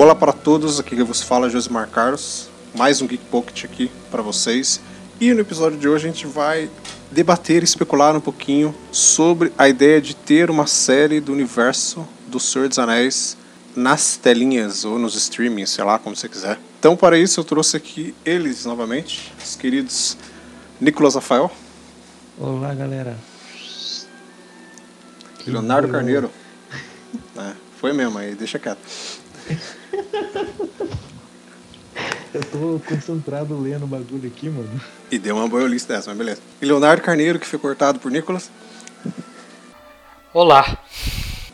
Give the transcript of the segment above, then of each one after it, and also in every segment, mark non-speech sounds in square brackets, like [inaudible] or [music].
Olá para todos, aqui que vos fala é Josimar Carlos, mais um Geek Pocket aqui para vocês. E no episódio de hoje a gente vai debater e especular um pouquinho sobre a ideia de ter uma série do universo do Senhor dos Anéis nas telinhas ou nos streamings, sei lá, como você quiser. Então, para isso, eu trouxe aqui eles novamente, os queridos Nicolas Rafael. Olá, galera. Leonardo Carneiro. [laughs] É, foi mesmo, aí deixa quieto. [laughs] Eu tô concentrado lendo o bagulho aqui, mano. E deu uma boiolista dessa, mas beleza. E Leonardo Carneiro, que foi cortado por Nicolas. Olá.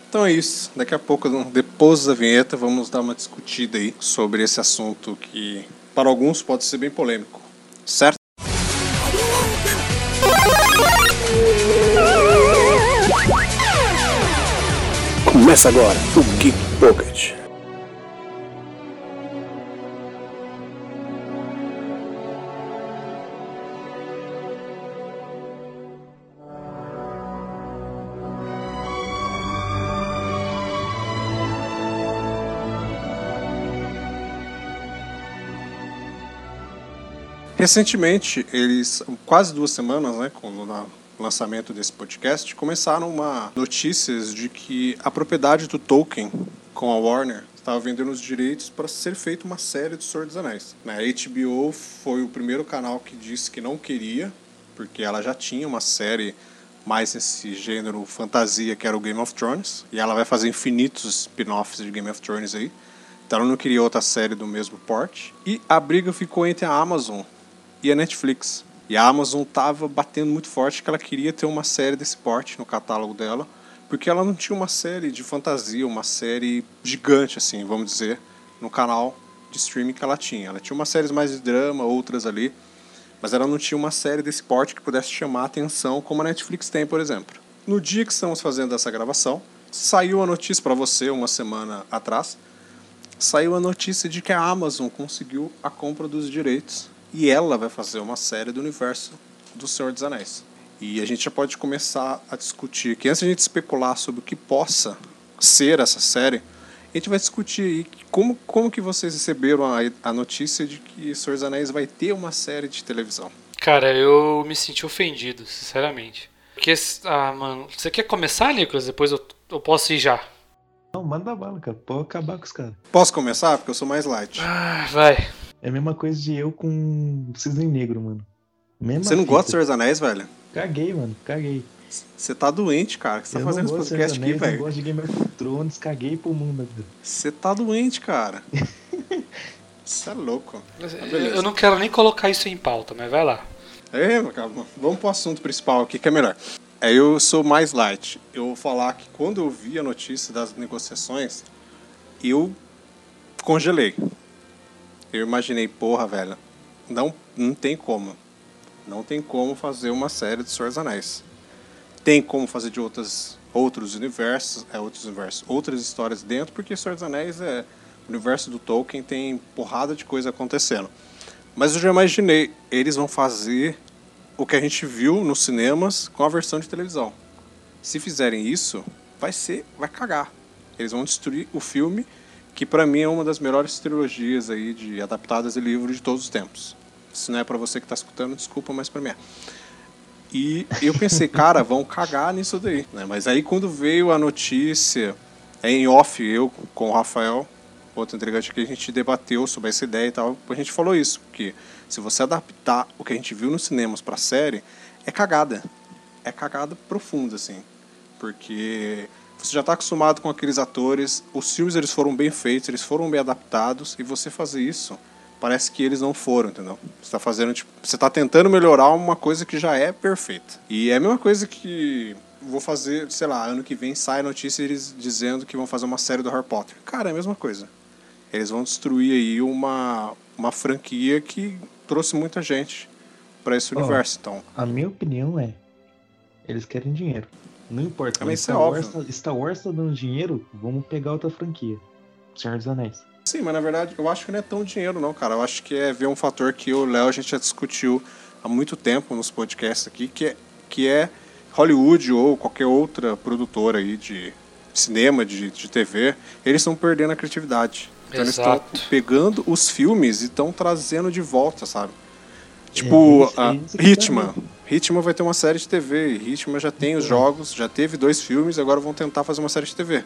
Então é isso. Daqui a pouco, depois da vinheta, vamos dar uma discutida aí sobre esse assunto que, para alguns, pode ser bem polêmico. Certo? Começa agora o Geek Pocket. Recentemente, eles, quase duas semanas, né, com o lançamento desse podcast, começaram uma notícias de que a propriedade do Tolkien com a Warner estava vendendo os direitos para ser feita uma série do Senhor dos Anéis. A HBO foi o primeiro canal que disse que não queria, porque ela já tinha uma série mais nesse gênero fantasia que era o Game of Thrones, e ela vai fazer infinitos spin-offs de Game of Thrones aí. Então ela não queria outra série do mesmo porte. E a briga ficou entre a Amazon e a Netflix. E a Amazon estava batendo muito forte que ela queria ter uma série desse porte no catálogo dela, porque ela não tinha uma série de fantasia, uma série gigante, assim, vamos dizer, no canal de streaming que ela tinha. Ela tinha umas séries mais de drama, outras ali, mas ela não tinha uma série desse porte que pudesse chamar a atenção, como a Netflix tem, por exemplo. No dia que estamos fazendo essa gravação, saiu a notícia para você uma semana atrás. Saiu a notícia de que a Amazon conseguiu a compra dos direitos e ela vai fazer uma série do universo do Senhor dos Anéis. E a gente já pode começar a discutir que antes de a gente especular sobre o que possa ser essa série, a gente vai discutir aí como, como que vocês receberam a, a notícia de que Senhor dos Anéis vai ter uma série de televisão. Cara, eu me senti ofendido, sinceramente. Porque, ah, mano, você quer começar, Nicolas? Depois eu, eu posso ir já. Não, manda bala, cara. Pode acabar com os caras. Posso começar? Porque eu sou mais light. Ah, vai. É a mesma coisa de eu com Cisne Negro, mano. Mesma Você não fita. gosta de Senhor dos Anéis, velho? Caguei, mano. Caguei. Você tá doente, cara. O que você tá eu fazendo não esse podcast aqui, velho? gosto de Game of Thrones. Caguei pro mundo. velho. Você tá doente, cara. [laughs] Você é louco. Mas, Tá, eu, eu não quero nem colocar isso em pauta, mas vai lá. É, vamos pro assunto principal aqui, que é melhor. É, eu sou mais light. Eu vou falar que quando eu vi a notícia das negociações, eu congelei. Eu imaginei, porra, velho, não, não tem como. Não tem como fazer uma série de Senhor dos Anéis. Tem como fazer de outras, outros universos, é, outros universos, outras histórias dentro, porque Senhor dos Anéis é o universo do Tolkien, tem porrada de coisa acontecendo. Mas eu já imaginei, eles vão fazer o que a gente viu nos cinemas com a versão de televisão. Se fizerem isso, vai ser, vai cagar. Eles vão destruir o filme, que pra mim é uma das melhores trilogias aí de adaptadas de livro de todos os tempos. Se não é pra você que tá escutando, desculpa, mas pra mim é. E eu pensei, [laughs] cara, vão cagar nisso daí. Né? Mas aí quando veio a notícia, é em off, eu com o Rafael, outro integrante aqui, a gente debateu sobre essa ideia e tal. A gente falou isso, porque se você adaptar o que a gente viu nos cinemas pra série, é cagada. É cagada profunda, assim. Porque você já está acostumado com aqueles atores, os filmes eles foram bem feitos, eles foram bem adaptados, e você fazer isso, parece que eles não foram, entendeu? Você está fazendo, tipo, você tá tentando melhorar uma coisa que já é perfeita. E é a mesma coisa que vou fazer, sei lá, ano que vem sai a notícia eles dizendo que vão fazer uma série do Harry Potter. Cara, é a mesma coisa. Eles vão destruir aí uma, uma franquia que trouxe muita gente para esse Ó, universo. Então, A minha opinião é: eles querem dinheiro. Não importa. Mas isso Star, é Wars, tá- Star Wars tá dando dinheiro, vamos pegar outra franquia. Senhor dos Anéis. Sim, mas na verdade eu acho que não é tão dinheiro não, cara. Eu acho que é ver um fator que eu e o Léo a gente já discutiu há muito tempo nos podcasts aqui, que é, que é Hollywood ou qualquer outra produtora aí de cinema, de, de TV, eles estão perdendo a criatividade. Então eles Exato. estão pegando os filmes e estão trazendo de volta, sabe? Tipo, a é tá Hitman. Hitman vai ter uma série de TV. Hitman já tem os jogos, já teve dois filmes, agora vão tentar fazer uma série de TV.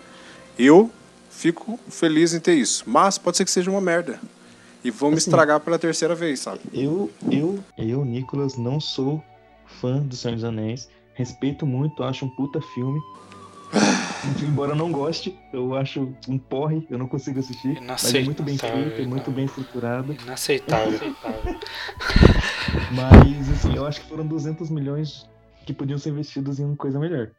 Eu fico feliz em ter isso. Mas pode ser que seja uma merda. E vão me Assim, estragar pela terceira vez, sabe? Eu, eu, eu, Nicolas, não sou fã do Senhor dos Anéis. Respeito muito, acho um puta filme. [sighs] Embora eu não goste, eu acho um porre, eu não consigo assistir. Mas é muito bem feito, é muito bem estruturado. Inaceitável. [laughs] Mas, assim, eu acho que foram 200 milhões que podiam ser investidos em coisa melhor.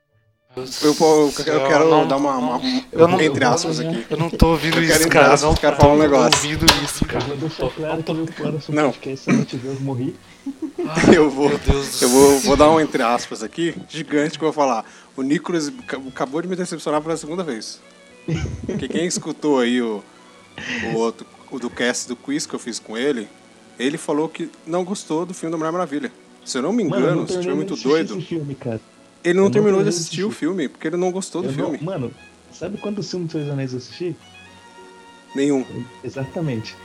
Eu, eu, eu quero não- dar uma, não- uma- eu não- entre aspas aqui. Eu não tô ouvindo Eu isso, cara. aspas, Não quero falar um tô negócio. ouvindo isso, Eu cara. vou deixar claro que meu próximo Não. podcast, se eu não tiver, eu morri. [laughs] Eu vou, Meu Deus do eu vou, vou dar um entre aspas aqui, gigante, que eu vou falar. O Nicolas ca- acabou de me decepcionar pela segunda vez. Porque quem escutou aí o, o outro, o do cast do quiz que eu fiz com ele, ele falou que não gostou do filme da Mulher Maravilha. Se eu não me engano, se estiver terminei muito assistir doido, filme, cara. ele não não terminou de de assistir o assistir. filme, porque ele não gostou do Eu não- filme. mano, sabe quantos filmes do Senhor dos Anéis eu assisti? Nenhum. Exatamente.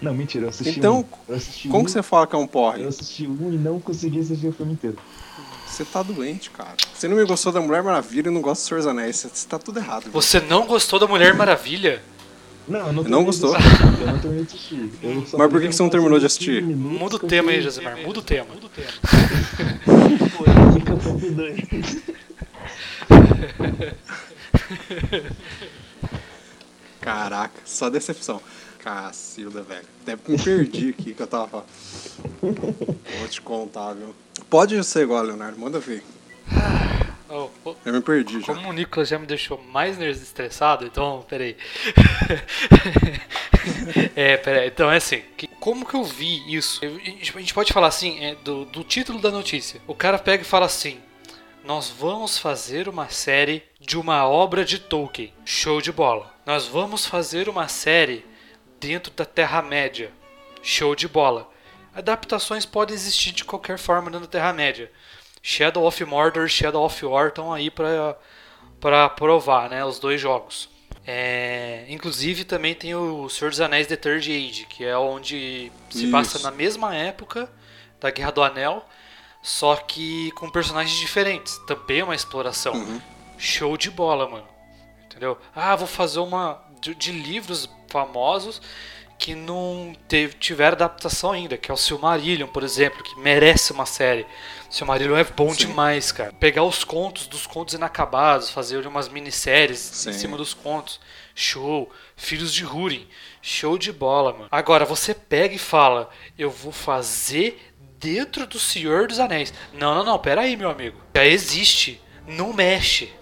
Não, mentira, eu assisti Então, um. Eu assisti Como um, que você fala que é um porre? Eu assisti um e não consegui assistir o filme inteiro. Você tá doente, cara. Você não me gostou da Mulher Maravilha e não gosta do Senhor dos Anéis. Você, tá tudo errado. viu? Você não gostou da Mulher Maravilha? Não, eu não Não gostou? Eu não terminei de assistir. Eu só Mas por que que você não terminou de uns 15 assistir? Muda o tema aí, Josemar. Muda o tema. Muda o tema. Fica top 2. Caraca, só decepção. Cacilda, velho. Até me perdi aqui que eu tava falando. Vou te contar, viu? Pode ser igual, Leonardo. Manda ver. Oh, oh, Eu me perdi já. como o Nicolas já me deixou mais estressado, então, peraí. [laughs] é, peraí. Então é assim, que- como que eu vi isso? Gente- a gente pode falar assim, é, do, do título da notícia. O cara pega e fala assim: Nós vamos fazer uma série de uma obra de Tolkien. Show de bola. Nós vamos fazer uma série dentro da Terra-média. Show de bola. Adaptações podem existir de qualquer forma dentro da Terra-média. Shadow of Mordor e Shadow of War estão aí pra, pra provar, né? Os dois jogos. É, inclusive também tem o Senhor dos Anéis The Third Age, que é onde se Isso. passa na mesma época da Guerra do Anel, só que com personagens diferentes. Também é uma exploração. Uhum. Show de bola, mano. Entendeu? Ah, vou fazer uma de, de livros famosos que não teve, tiveram adaptação ainda, que é o Silmarillion, por exemplo, que merece uma série. Silmarillion é bom Sim. demais, cara. Pegar os contos dos contos inacabados, fazer umas minisséries Sim. em cima dos contos. Show. Filhos de Húrin. Show de bola, mano. Agora, você pega e fala, eu vou fazer dentro do Senhor dos Anéis. Não, não, não, pera aí, meu amigo. Já existe. Não mexe.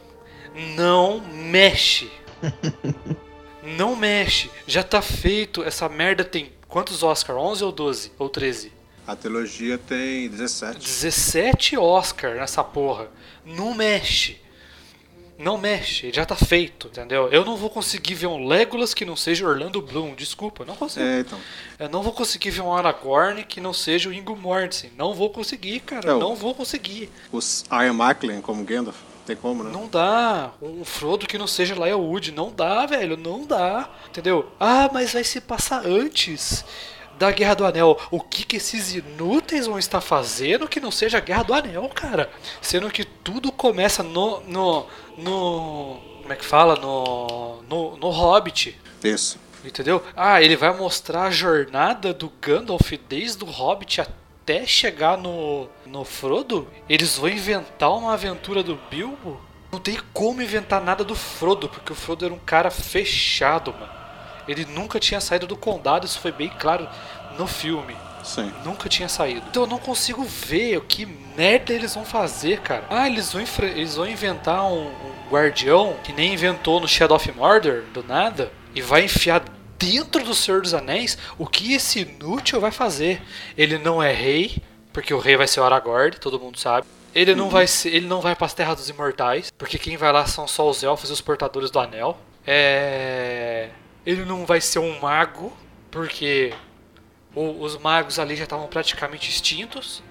Não mexe. [laughs] Não mexe. Já tá feito. Essa merda tem quantos Oscar? 11 ou 12? Ou 13? A trilogia tem 17. 17 Oscar nessa porra. Não mexe. Não mexe, já tá feito, entendeu? Eu não vou conseguir ver um Legolas que não seja Orlando Bloom, desculpa, não consigo. É, então. Eu não vou conseguir ver um Aragorn que não seja o Ingo Mortensen. Não vou conseguir, cara, não vou conseguir. Os Ian McLean como Gandalf. Tem como, né? Não dá. Um Frodo que não seja Laia Wood. Não dá, velho. Não dá. Entendeu? Ah, mas vai se passar antes da Guerra do Anel. O que, que esses inúteis vão estar fazendo que não seja a Guerra do Anel, cara? Sendo que tudo começa no. no. no como é que fala? No. no, no Hobbit. Isso. Entendeu? Ah, ele vai mostrar a jornada do Gandalf desde o Hobbit até chegar no, no Frodo? Eles vão inventar uma aventura do Bilbo? Não tem como inventar nada do Frodo, porque o Frodo era um cara fechado, mano. Ele nunca tinha saído do condado, isso foi bem claro no filme. Sim. Nunca tinha saído. Então eu não consigo ver o que merda eles vão fazer, cara. Ah, eles vão, eles vão inventar um, um guardião que nem inventou no Shadow of Mordor, do nada, e vai enfiar dentro do Senhor dos Anéis o que esse inútil vai fazer. Ele não é rei, porque o rei vai ser o Aragorn, todo mundo sabe. Ele não vai ser, ele não vai para as terras dos imortais, porque quem vai lá são só os elfos e os portadores do anel. É, ele não vai ser um mago, porque o- os magos ali já estavam praticamente extintos.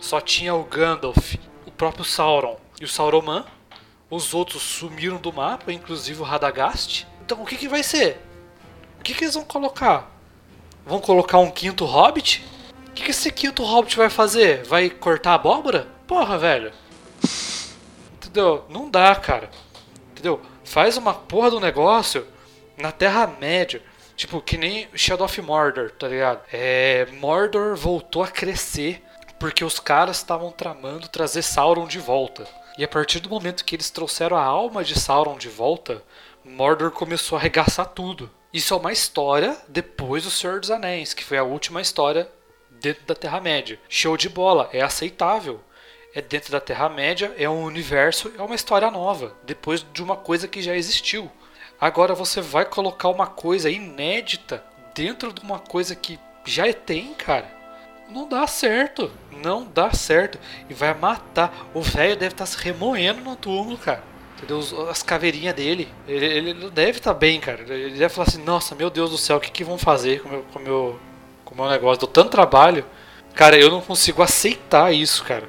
Só tinha o Gandalf, o próprio Sauron e o Sauroman. Os outros sumiram do mapa, inclusive o Radagast. Então o que, que vai ser? O que, que eles vão colocar? Vão colocar um quinto hobbit? O que, que esse quinto hobbit vai fazer? Vai cortar abóbora? Porra, velho. Entendeu? Não dá, cara. Entendeu? Faz uma porra do negócio na Terra-média. Tipo, que nem Shadow of Mordor, tá ligado? É, Mordor voltou a crescer porque os caras estavam tramando trazer Sauron de volta. E a partir do momento que eles trouxeram a alma de Sauron de volta, Mordor começou a arregaçar tudo. Isso é uma história depois do Senhor dos Anéis, que foi a última história dentro da Terra-média. Show de bola, é aceitável. É dentro da Terra-média, é um universo, é uma história nova, depois de uma coisa que já existiu. Agora você vai colocar uma coisa inédita dentro de uma coisa que já tem, cara. Não dá certo. Não dá certo. E vai matar. O velho deve estar tá se remoendo no túmulo, cara. Entendeu? As caveirinhas dele. Ele, ele deve estar tá bem, cara. Ele deve falar assim: Nossa, meu Deus do céu, o que, que vão fazer com o meu, com o meu, com meu negócio? Dou tanto trabalho. Cara, eu não consigo aceitar isso, cara.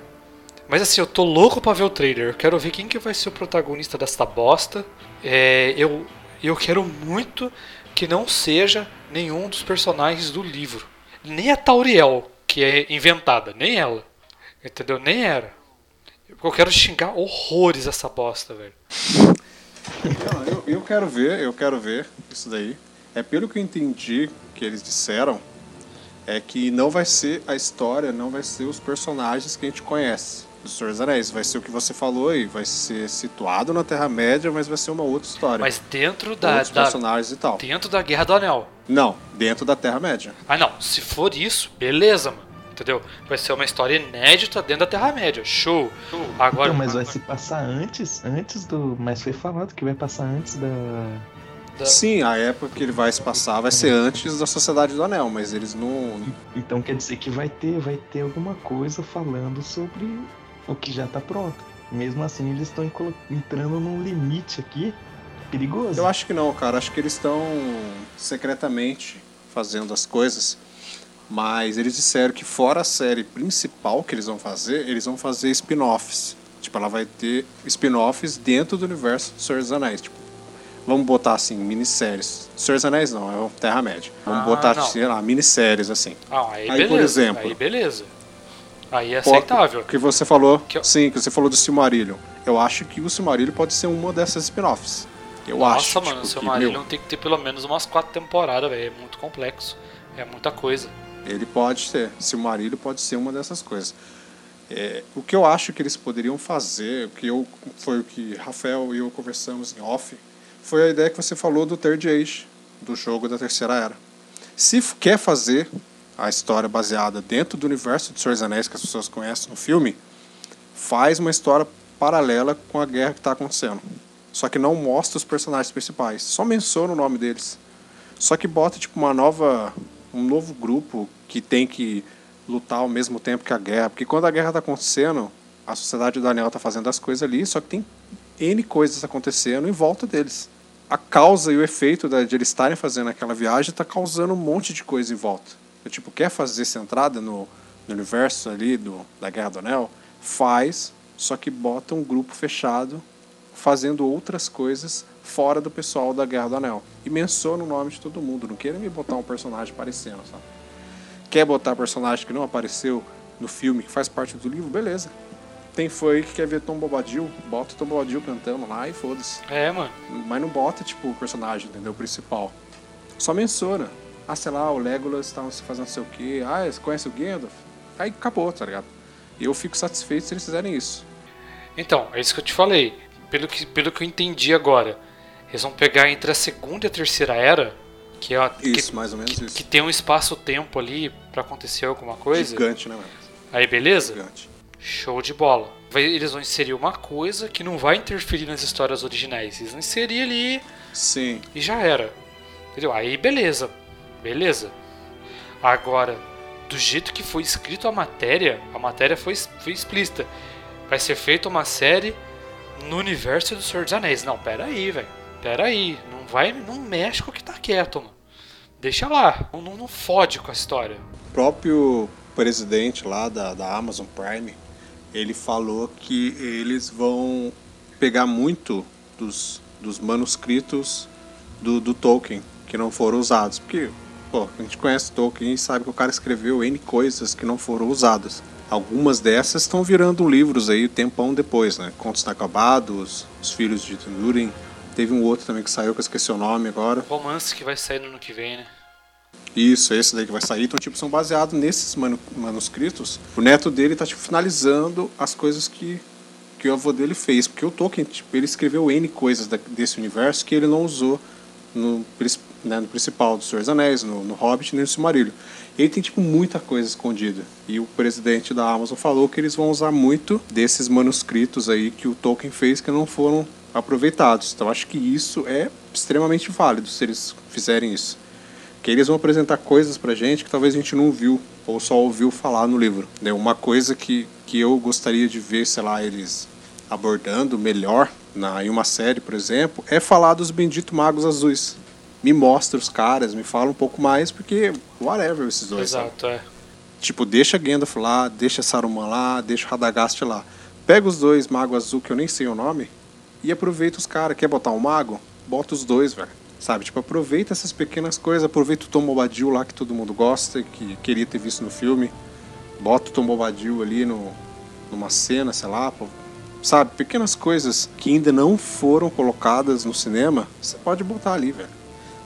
Mas assim, eu tô louco pra ver o trailer. Eu quero ver quem que vai ser o protagonista dessa bosta. É, eu, eu quero muito que não seja nenhum dos personagens do livro. Nem a Tauriel, que é inventada, nem ela. Entendeu? Nem era. Eu quero xingar horrores essa bosta, velho. Não, eu, eu quero ver, eu quero ver isso daí. É pelo que eu entendi que eles disseram, é que não vai ser a história, não vai ser os personagens que a gente conhece do Senhor dos Anéis. Vai ser o que você falou aí, vai ser situado na Terra-média, mas vai ser uma outra história. Mas dentro da, Outros da personagens e tal. dentro da Guerra do Anel. Não, dentro da Terra-média. Ah, não. Se for isso, beleza, mano. Entendeu? Vai ser uma história inédita dentro da Terra-média. Show. Agora, Então, mas vai se passar antes, antes do. Mas foi falado que vai passar antes da. da- Sim, a época que ele vai se passar vai ser antes da Sociedade do Anel, mas eles não. Então quer dizer que vai ter, vai ter alguma coisa falando sobre o que já tá pronto. Mesmo assim, eles estão entrando num limite aqui perigoso. Eu acho que não, cara. Acho que eles estão secretamente fazendo as coisas. Mas eles disseram que fora a série principal que eles vão fazer, eles vão fazer spin-offs. Tipo, ela vai ter spin-offs dentro do universo do Senhor dos Anéis. Tipo, vamos botar assim, minisséries. Senhor dos Anéis não, é o Terra-média. Vamos Ah, botar, não. sei lá, minisséries assim. Ah, aí, Aí, beleza. por exemplo- Aí beleza. Aí é aceitável. Que você falou, Que eu- sim, que você falou do Silmarillion. Eu acho que o Silmarillion pode ser uma dessas spin-offs. Eu Nossa, acho. mano, tipo, o seu que, meu, tem que ter pelo menos umas quatro temporadas, velho. É muito complexo. É muita coisa. Ele pode ser. Silmarillion pode ser uma dessas coisas. É, o que eu acho que eles poderiam fazer, o que eu, foi o que Rafael e eu conversamos em off, foi a ideia que você falou do Third Age, do jogo da Terceira Era. Se quer fazer a história baseada dentro do universo de Senhor dos Anéis que as pessoas conhecem no filme, faz uma história paralela com a guerra que está acontecendo. Só que não mostra os personagens principais, só menciona o nome deles. Só que bota tipo uma nova, um novo grupo que tem que lutar ao mesmo tempo que a guerra, porque quando a guerra está acontecendo, a sociedade do Anel está fazendo as coisas ali, só que tem N coisas acontecendo em volta deles. A causa e o efeito de eles estarem fazendo aquela viagem está causando um monte de coisa em volta. Eu, tipo, quer fazer centrada no, no universo ali do, da Guerra do Anel? Faz, só que bota um grupo fechado fazendo outras coisas fora do pessoal da Guerra do Anel. E menciona o nome de todo mundo. Não queira me botar um personagem aparecendo, sabe? Quer botar personagem que não apareceu no filme, que faz parte do livro? Beleza. Tem aí que quer ver Tom Bobadil, bota o Tom Bobadil cantando lá e foda-se. É, mano. Mas não bota, tipo, o personagem, entendeu? O principal. Só menciona. Ah, sei lá, o Legolas estava fazendo não sei o quê. Ah, você conhece o Gandalf? Aí acabou, tá ligado? E eu fico satisfeito se eles fizerem isso. Então, é isso que eu te falei. Pelo que, pelo que eu entendi agora, eles vão pegar entre a segunda e a terceira era, que é a, que, Isso, mais ou menos que, isso. que tem um espaço-tempo ali pra acontecer alguma coisa. Gigante, né, mano? Aí, beleza? Gigante. Show de bola. Vai- eles vão inserir uma coisa que não vai interferir nas histórias originais. Eles vão inserir ali Sim. e já era. Entendeu? Aí beleza. Beleza. Agora, do jeito que foi escrito a matéria, a matéria foi, foi explícita. Vai ser feita uma série no universo do Senhor dos Anéis. Não, pera aí, velho. Pera aí. Não vai, não mexe com o que tá quieto, mano. Deixa lá. Não, não, fode com a história. O próprio presidente lá da, da Amazon Prime, ele falou que eles vão pegar muito dos, dos manuscritos do, do Tolkien, que não foram usados. Porque, pô, a gente conhece Tolkien e sabe que o cara escreveu N coisas que não foram usadas. Algumas dessas estão virando livros aí tempão depois, né? Contos Inacabados, Os Filhos de Durin. Teve um outro também que saiu, que eu esqueci o nome agora. Romance que vai sair no ano que vem, né? Isso, esse daí que vai sair. Então, tipo, são baseados nesses manu manuscritos. O neto dele tá, tipo, finalizando as coisas que, que o avô dele fez. Porque o Tolkien, tipo, ele escreveu N coisas da, desse universo que ele não usou no, né, no principal do Senhor dos Anéis, no, no Hobbit, nem no Silmarillion. Ele tem, tipo, muita coisa escondida. E o presidente da Amazon falou que eles vão usar muito desses manuscritos aí que o Tolkien fez que não foram aproveitados. Então, acho que isso é extremamente válido se eles fizerem isso. Que eles vão apresentar coisas pra gente que talvez a gente não viu ou só ouviu falar no livro. Né? Uma coisa que, que eu gostaria de ver, sei lá, eles abordando melhor na, em uma série, por exemplo, é falar dos benditos magos azuis me mostra os caras, me fala um pouco mais, porque whatever esses dois. Exato, sabe? é. Tipo, deixa Gandalf lá, deixa Saruman lá, deixa Radagast lá. Pega os dois magos azul, que eu nem sei o nome, e aproveita os caras. Quer botar um mago? Bota os dois, velho. Sabe? Tipo, aproveita essas pequenas coisas. Aproveita o Tom Bobadil lá, que todo mundo gosta, que queria ter visto no filme. Bota o Tom Bobadil ali no, numa cena, sei lá, pô. Sabe? Pequenas coisas que ainda não foram colocadas no cinema, você pode botar ali, velho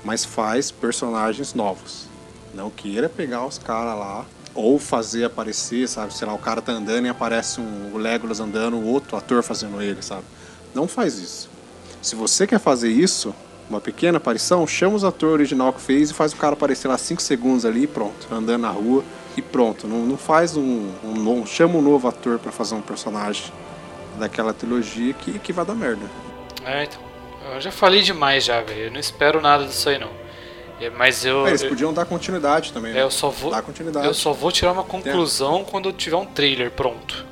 mas faz personagens novos. Não queira pegar os caras lá ou fazer aparecer, sabe? Sei lá, o cara tá andando e aparece um, o Legolas andando, o outro ator fazendo ele, sabe? Não faz isso. Se você quer fazer isso, uma pequena aparição, chama os atores original que fez e faz o cara aparecer lá 5 segundos ali e pronto, andando na rua e pronto. Não, não faz um, um, chama um novo ator para fazer um personagem daquela trilogia que, que vai dar merda. É, então. Eu já falei demais já, velho. Eu não espero nada disso aí não. É, mas eu. É, eles eu, podiam dar continuidade também. Né? é, eu só vou. Dar continuidade. Eu só vou tirar uma conclusão quando eu tiver um trailer pronto.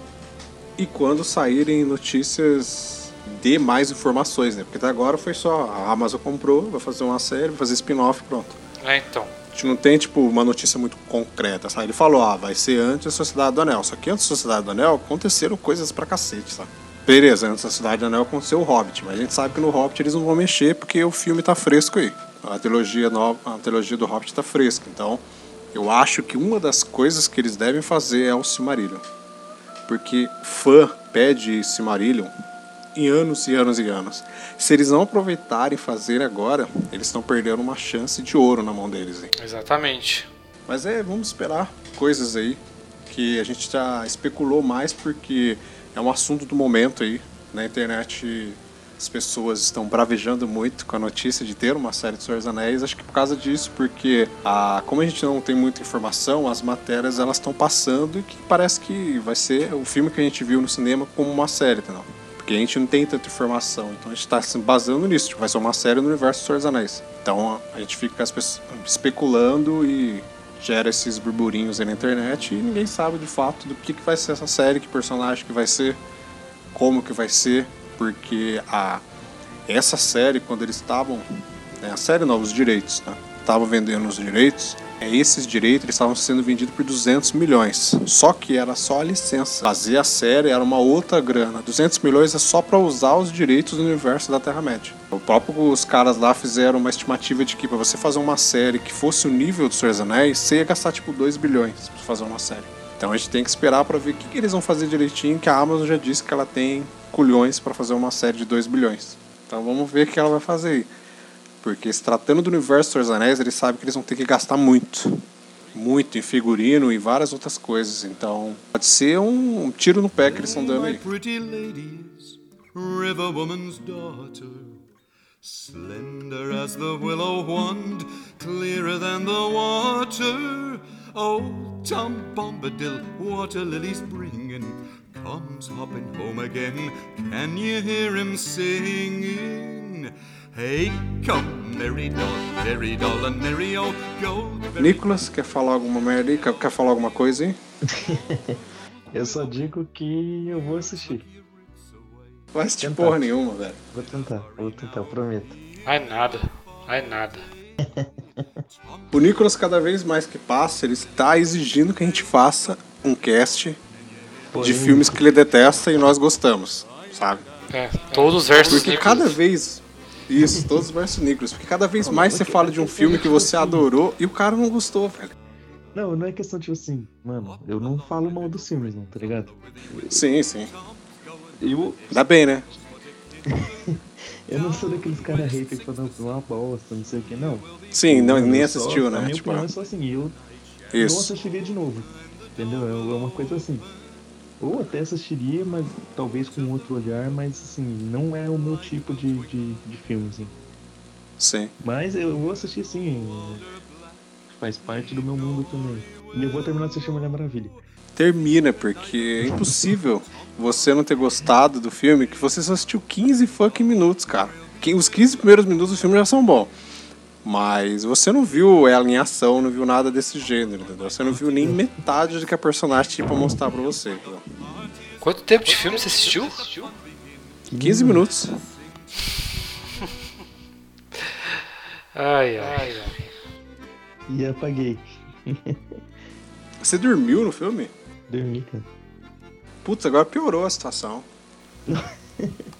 E quando saírem notícias de mais informações, né? Porque até agora foi só a Amazon comprou, vai fazer uma série, vai fazer spin-off, pronto. É, então. A gente não tem, tipo, uma notícia muito concreta, sabe? Ele falou, ah, vai ser antes da Sociedade do Anel. Só que antes da Sociedade do Anel aconteceram coisas pra cacete, sabe? Beleza, antes da Cidade do Anel aconteceu o Hobbit, mas a gente sabe que no Hobbit eles não vão mexer porque o filme tá fresco aí. A trilogia, nova, a trilogia do Hobbit tá fresca. Então, eu acho que uma das coisas que eles devem fazer é o Silmarillion. Porque fã pede Silmarillion em anos e anos e anos. Se eles não aproveitarem e fazer agora, eles estão perdendo uma chance de ouro na mão deles. Hein? Exatamente. Mas é, vamos esperar coisas aí que a gente já especulou mais porque é um assunto do momento aí. Na internet as pessoas estão bravejando muito com a notícia de ter uma série de Senhor dos Anéis. Acho que por causa disso, porque a, como a gente não tem muita informação, as matérias elas estão passando e que parece que vai ser o filme que a gente viu no cinema como uma série, não? Porque a gente não tem tanta informação, então a gente está se basando nisso. Tipo, vai ser uma série no universo do Senhor Anéis. Então a gente fica especulando e gera esses burburinhos aí na internet e ninguém sabe de fato do que, que vai ser essa série, que personagem que vai ser, como que vai ser, porque a essa série quando eles estavam, né, a série não, os direitos, né, estavam vendendo os direitos, esses direitos estavam sendo vendidos por 200 milhões. Só que era só a licença. Fazer a série era uma outra grana. 200 milhões é só para usar os direitos do universo da Terra-média. O próprio os caras lá fizeram uma estimativa de que para você fazer uma série que fosse o nível dos Senhor Anéis, você ia gastar tipo 2 bilhões para fazer uma série. Então a gente tem que esperar para ver o que, que, eles vão fazer direitinho, que a Amazon já disse que ela tem culhões para fazer uma série de 2 bilhões. Então vamos ver o que ela vai fazer aí. Porque se tratando do universo dos Senhor dos Anéis, eles sabem que eles vão ter que gastar muito. Muito em figurino e várias outras coisas. Então pode ser um, um tiro no pé que eles estão dando aí. River woman's daughter, slender as the willow wand, clearer than the water. Oh, Tom Bombadil, water lilies bringing, comes hopping home again. Can you hear him singing? Hey, come, merry doll, merry doll, and merry old go. Nicolas, quer falar alguma merda aí? Quer, quer falar alguma coisa aí? [laughs] eu só digo que eu vou assistir. Vai assistir porra nenhuma, velho. Vou tentar, vou tentar, prometo. Ai nada, ai nada. [laughs] o Nicolas, cada vez mais que passa, ele está exigindo que a gente faça um cast de filmes que ele detesta e nós gostamos, sabe? É, todos os versos Porque cada vez Isso, todos versus Nicolas. Porque cada vez mais você fala de um filme que você adorou e o cara não gostou, velho. Não, não é questão, tipo assim, mano, eu não falo mal dos filmes, não, tá ligado? Sim, sim. Eu, Dá bem, né? [laughs] eu não sou daqueles caras hater que falam uma bosta, não sei o que, não. Sim, não, nem só- assistiu, A né? minha Tipo, opinião é só assim, eu não isso. assistiria de novo. Entendeu? É uma coisa assim. Ou até assistiria, mas talvez com outro olhar, mas assim, não é o meu tipo de, de, de filme, assim. Sim. Mas eu vou assistir sim. Faz parte do meu mundo também. E eu vou terminar de assistir Mulher Maravilha. Termina, porque é impossível você não ter gostado do filme que você só assistiu 15 fucking minutos, cara. Os 15 primeiros minutos do filme já são bons. Mas você não viu ela em ação, não viu nada desse gênero, entendeu? Você não viu nem metade do que a personagem tinha pra mostrar pra você, entendeu? Quanto tempo de filme você assistiu? 15 minutos. Ai, ai. E apaguei. Você dormiu no filme? Dormi, cara. Putz, agora piorou a situação. [laughs]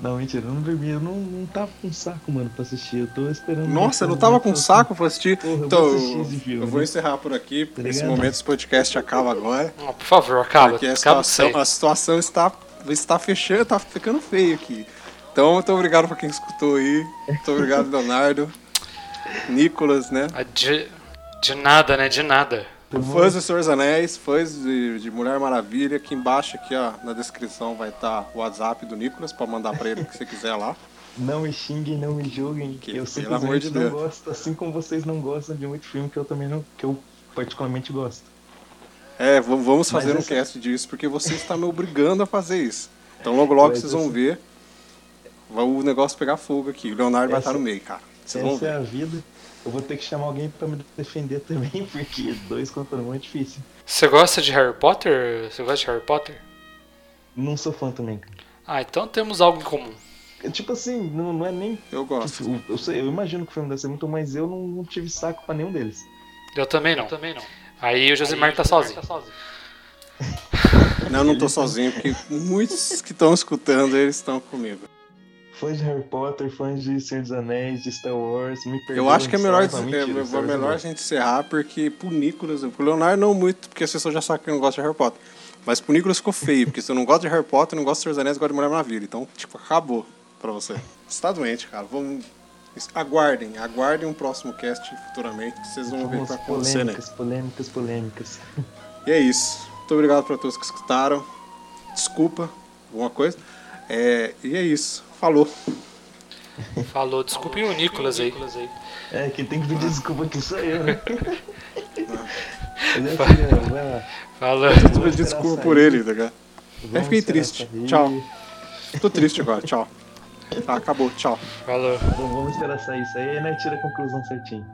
Não, mentira, eu não dormi. Eu não, não tava com saco, mano, pra assistir. Eu tô esperando. Nossa, eu não tava com saco pra assistir. Porra, eu vou Então, assistir esse filme, eu vou né? encerrar por aqui, porque esse ligado? momento esse podcast acaba agora. Não, por favor, acaba. Porque a Acaba situação, a situação está, está fechando, tá ficando feio aqui. Então, muito obrigado pra quem escutou aí. Muito obrigado, Leonardo. [laughs] Nicolas, né? Ah, De, de nada, né? De nada. Vou- Fãs do Senhor dos Anéis, fãs de, de Mulher Maravilha. Aqui embaixo, aqui, ó, na descrição, vai estar o WhatsApp do Nicolas pra mandar pra ele o que você quiser lá. [laughs] Não me xinguem, não me julguem. Que- eu simplesmente de não Deus. gosto, assim como vocês não gostam de muito filme que eu também não. que eu particularmente gosto. É, vamos vamos Mas fazer um essa- cast disso, porque você está me obrigando a fazer isso. Então logo logo Mas vocês vão essa- ver. O negócio pegar fogo aqui. O Leonardo vai Essa- estar no meio, cara. Vocês vão Essa é ver. a vida. Eu vou ter que chamar alguém pra me defender também, [laughs] porque dois contra um é difícil. Você gosta de Harry Potter? Você gosta de Harry Potter? Não sou fã também. Ah, então temos algo em comum. É Tipo assim, não, não é nem. Eu gosto. Eu, eu sei, eu imagino que o filme deve ser muito, mas eu não, não tive saco pra nenhum deles. Eu também não. também não. Aí o Josimar tá sozinho. Não, eu não tô sozinho, porque muitos que estão escutando, eles estão comigo. Fãs de Harry Potter, fãs de Senhor dos Anéis, de Star Wars, me Eu perdoem, acho que é melhor, Star Wars, é, mentira, é eu melhor a gente encerrar, porque pro Nicolas, pro Leonardo não muito, porque as pessoas já sabem que eu não gosto de Harry Potter. Mas pro Nicolas ficou feio, porque se eu não gosto de Harry Potter, não gosto de Senhor dos Anéis, gosto de Mulher Maravilha. Então, tipo, acabou pra você. Você tá doente, cara. Vamos. Aguardem, aguardem um próximo cast futuramente, que vocês vão ver o que Vamos, vai acontecer, né? polêmicas, polêmicas, polêmicas. E é isso. Muito obrigado pra todos que escutaram. Desculpa, alguma coisa. É, e é isso. Falou. Falou, desculpem o Nicolas aí. É, quem tem que pedir desculpa aqui sou eu, né? [laughs] É assim. Falou. Desculpa, esperar desculpa sair. por ele, tá ligado? Fiquei triste. sair. Tchau. Tô triste agora, tchau. Tá, acabou, tchau. Falou. Então vamos esperar sair isso aí e nós tira a conclusão certinho.